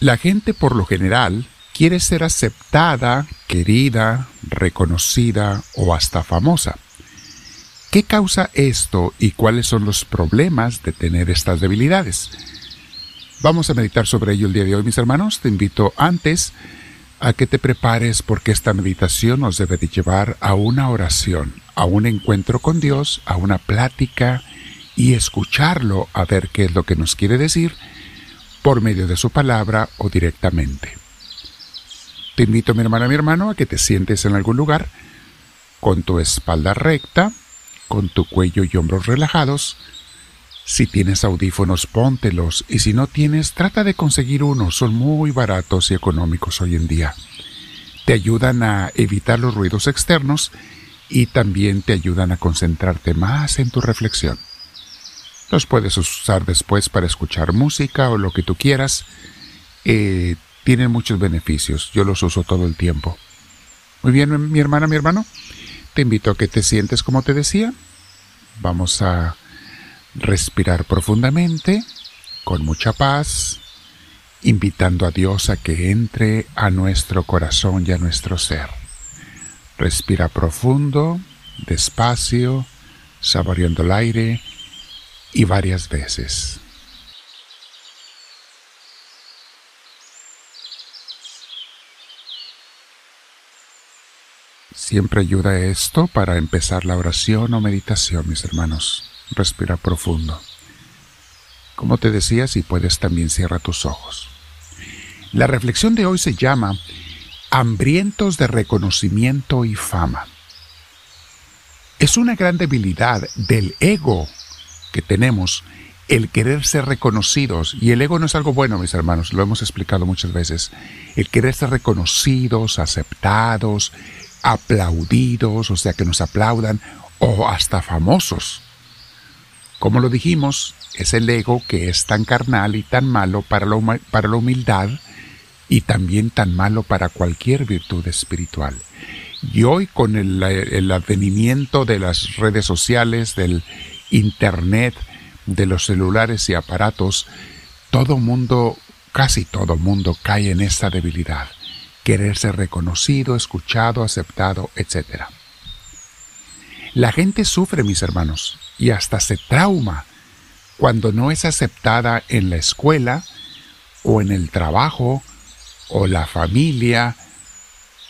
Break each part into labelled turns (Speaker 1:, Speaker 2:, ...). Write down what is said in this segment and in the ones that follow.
Speaker 1: La gente por lo general quiere ser aceptada, querida, reconocida o hasta famosa. ¿Qué causa esto y cuáles son los problemas de tener estas debilidades? Vamos a meditar sobre ello el día de hoy, mis hermanos. Te invito antes a que te prepares porque esta meditación nos debe de llevar a una oración, a un encuentro con Dios, a una plática y escucharlo a ver qué es lo que nos quiere decir por medio de su palabra o directamente. Te invito, mi hermana, mi hermano, a que te sientes en algún lugar con tu espalda recta, con tu cuello y hombros relajados. Si tienes audífonos, póntelos y si no tienes, trata de conseguir unos. Son muy baratos y económicos hoy en día. Te ayudan a evitar los ruidos externos y también te ayudan a concentrarte más en tu reflexión. Los puedes usar después para escuchar música o lo que tú quieras. Eh, tienen muchos beneficios. Yo los uso todo el tiempo. Muy bien, mi hermana, mi hermano. Te invito a que te sientes como te decía. Vamos a respirar profundamente, con mucha paz, invitando a Dios a que entre a nuestro corazón y a nuestro ser. Respira profundo, despacio, saboreando el aire y varias veces. Siempre ayuda esto para empezar la oración o meditación, mis hermanos. Respira profundo. Como te decía, si puedes también cierra tus ojos. La reflexión de hoy se llama Hambrientos de reconocimiento y fama. Es una gran debilidad del ego que tenemos el querer ser reconocidos, y el ego no es algo bueno, mis hermanos, lo hemos explicado muchas veces, el querer ser reconocidos, aceptados, aplaudidos, o sea, que nos aplaudan, o hasta famosos. Como lo dijimos, es el ego que es tan carnal y tan malo para la, para la humildad y también tan malo para cualquier virtud espiritual. Y hoy con el, el advenimiento de las redes sociales, del Internet, de los celulares y aparatos, todo mundo, casi todo mundo cae en esa debilidad querer ser reconocido, escuchado, aceptado, etc. La gente sufre, mis hermanos, y hasta se trauma cuando no es aceptada en la escuela o en el trabajo o la familia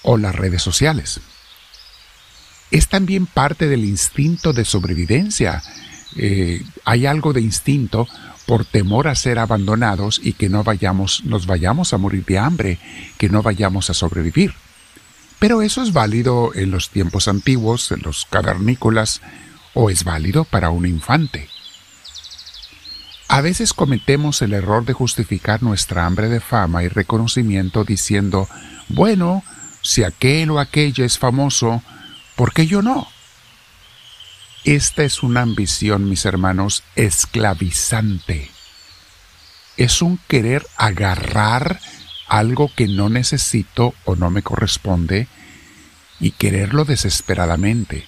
Speaker 1: o las redes sociales. Es también parte del instinto de sobrevivencia. Eh, hay algo de instinto por temor a ser abandonados y que no vayamos, nos vayamos a morir de hambre, que no vayamos a sobrevivir. Pero eso es válido en los tiempos antiguos, en los cavernícolas, o es válido para un infante. A veces cometemos el error de justificar nuestra hambre de fama y reconocimiento diciendo, bueno, si aquel o aquella es famoso, ¿por qué yo no? Esta es una ambición, mis hermanos, esclavizante. Es un querer agarrar algo que no necesito o no me corresponde y quererlo desesperadamente.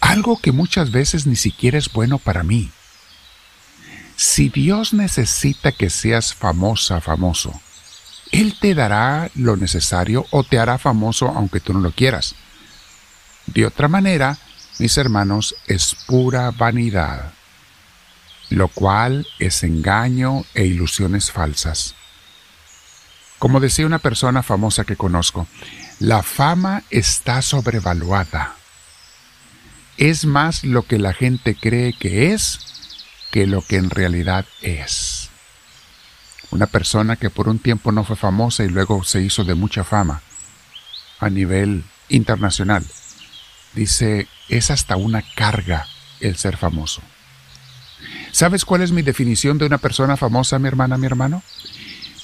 Speaker 1: Algo que muchas veces ni siquiera es bueno para mí. Si Dios necesita que seas famosa, famoso, Él te dará lo necesario o te hará famoso aunque tú no lo quieras. De otra manera, mis hermanos, es pura vanidad, lo cual es engaño e ilusiones falsas. Como decía una persona famosa que conozco, la fama está sobrevaluada. Es más lo que la gente cree que es que lo que en realidad es. Una persona que por un tiempo no fue famosa y luego se hizo de mucha fama a nivel internacional Dice, es hasta una carga el ser famoso. ¿Sabes cuál es mi definición de una persona famosa, mi hermana, mi hermano?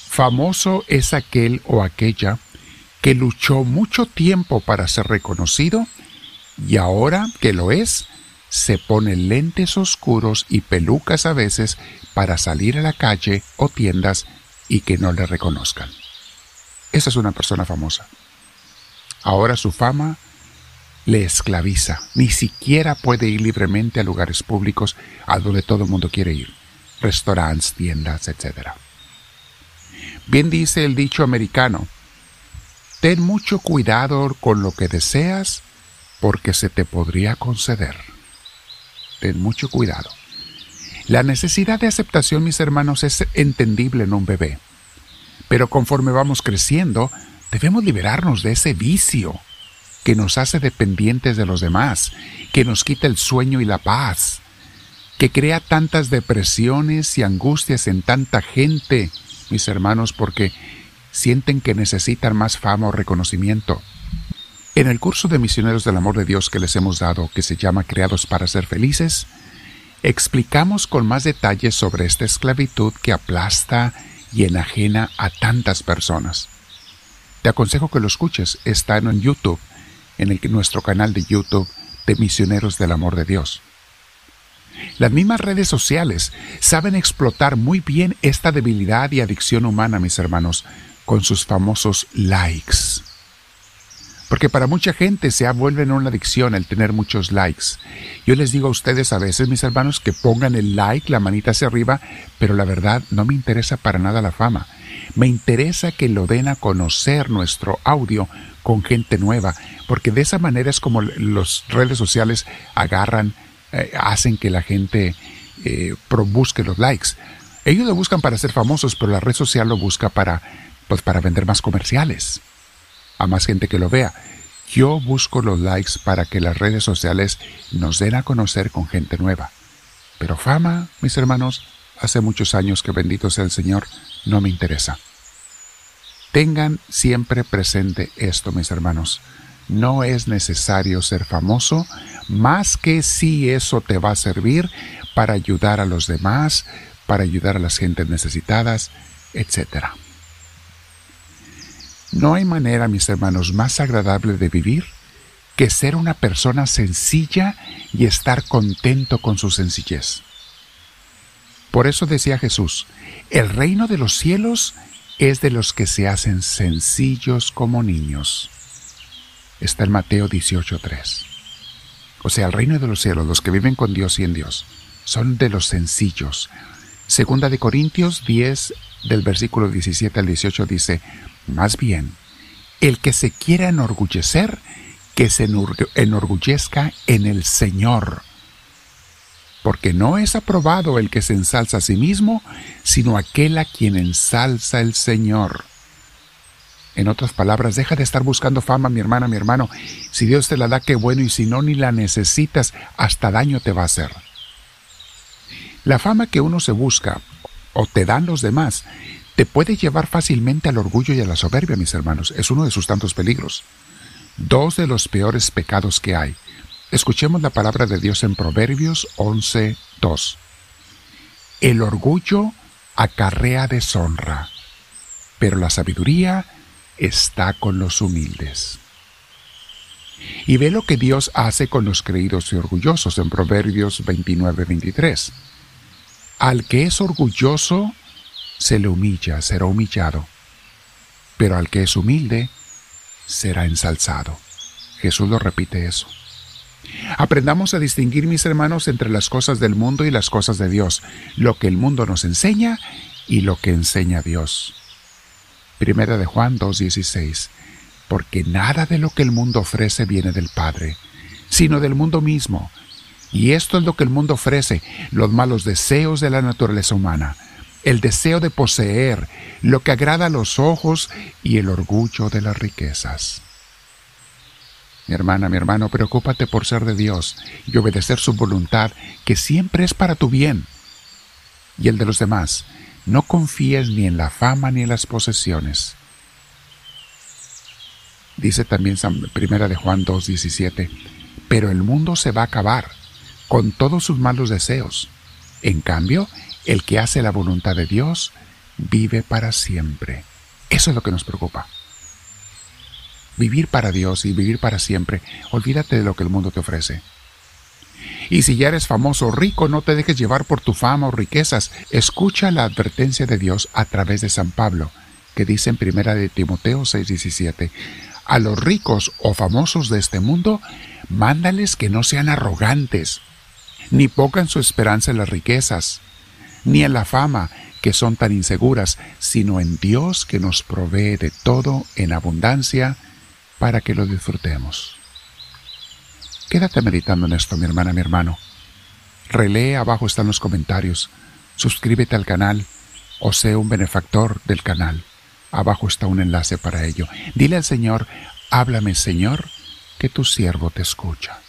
Speaker 1: Famoso es aquel o aquella que luchó mucho tiempo para ser reconocido y ahora que lo es, se pone lentes oscuros y pelucas a veces para salir a la calle o tiendas y que no le reconozcan. Esa es una persona famosa. Ahora su fama le esclaviza. Ni siquiera puede ir libremente a lugares públicos a donde todo el mundo quiere ir. Restaurantes, tiendas, etc. Bien dice el dicho americano, ten mucho cuidado con lo que deseas porque se te podría conceder. Ten mucho cuidado. La necesidad de aceptación, mis hermanos, es entendible en un bebé. Pero conforme vamos creciendo, debemos liberarnos de ese vicio que nos hace dependientes de los demás, que nos quita el sueño y la paz, que crea tantas depresiones y angustias en tanta gente, mis hermanos, porque sienten que necesitan más fama o reconocimiento. En el curso de Misioneros del Amor de Dios que les hemos dado, que se llama Creados para ser felices, explicamos con más detalles sobre esta esclavitud que aplasta y enajena a tantas personas. Te aconsejo que lo escuches, está en YouTube en el, nuestro canal de YouTube de Misioneros del Amor de Dios. Las mismas redes sociales saben explotar muy bien esta debilidad y adicción humana, mis hermanos, con sus famosos likes. Porque para mucha gente se ha vuelto una adicción el tener muchos likes. Yo les digo a ustedes a veces, mis hermanos, que pongan el like, la manita hacia arriba, pero la verdad no me interesa para nada la fama. Me interesa que lo den a conocer nuestro audio con gente nueva, porque de esa manera es como las redes sociales agarran, eh, hacen que la gente eh, busque los likes. Ellos lo buscan para ser famosos, pero la red social lo busca para, pues, para vender más comerciales, a más gente que lo vea. Yo busco los likes para que las redes sociales nos den a conocer con gente nueva. Pero fama, mis hermanos, hace muchos años que bendito sea el Señor, no me interesa. Tengan siempre presente esto, mis hermanos. No es necesario ser famoso, más que si eso te va a servir para ayudar a los demás, para ayudar a las gentes necesitadas, etc. No hay manera, mis hermanos, más agradable de vivir que ser una persona sencilla y estar contento con su sencillez. Por eso decía Jesús, el reino de los cielos es de los que se hacen sencillos como niños. Está en Mateo 18.3. O sea, el reino de los cielos, los que viven con Dios y en Dios, son de los sencillos. Segunda de Corintios 10, del versículo 17 al 18 dice, más bien, el que se quiera enorgullecer, que se enorgullezca en el Señor porque no es aprobado el que se ensalza a sí mismo, sino aquel a quien ensalza el Señor. En otras palabras, deja de estar buscando fama, mi hermana, mi hermano. Si Dios te la da, qué bueno, y si no, ni la necesitas, hasta daño te va a hacer. La fama que uno se busca, o te dan los demás, te puede llevar fácilmente al orgullo y a la soberbia, mis hermanos. Es uno de sus tantos peligros. Dos de los peores pecados que hay. Escuchemos la palabra de Dios en Proverbios 11.2. El orgullo acarrea deshonra, pero la sabiduría está con los humildes. Y ve lo que Dios hace con los creídos y orgullosos en Proverbios 29-23. Al que es orgulloso, se le humilla, será humillado, pero al que es humilde, será ensalzado. Jesús lo repite eso. Aprendamos a distinguir, mis hermanos, entre las cosas del mundo y las cosas de Dios, lo que el mundo nos enseña y lo que enseña Dios. Primera de Juan 2.16 Porque nada de lo que el mundo ofrece viene del Padre, sino del mundo mismo. Y esto es lo que el mundo ofrece, los malos deseos de la naturaleza humana, el deseo de poseer, lo que agrada a los ojos y el orgullo de las riquezas. Mi hermana, mi hermano, preocúpate por ser de Dios y obedecer su voluntad, que siempre es para tu bien y el de los demás. No confíes ni en la fama ni en las posesiones. Dice también Primera de Juan 2:17, pero el mundo se va a acabar con todos sus malos deseos. En cambio, el que hace la voluntad de Dios vive para siempre. Eso es lo que nos preocupa vivir para Dios y vivir para siempre. Olvídate de lo que el mundo te ofrece. Y si ya eres famoso o rico, no te dejes llevar por tu fama o riquezas. Escucha la advertencia de Dios a través de San Pablo, que dice en primera de Timoteo 6:17, a los ricos o famosos de este mundo, mándales que no sean arrogantes, ni pongan su esperanza en las riquezas, ni en la fama, que son tan inseguras, sino en Dios que nos provee de todo en abundancia para que lo disfrutemos. Quédate meditando en esto, mi hermana, mi hermano. Relee, abajo están los comentarios. Suscríbete al canal o sea un benefactor del canal. Abajo está un enlace para ello. Dile al Señor, háblame Señor, que tu siervo te escucha.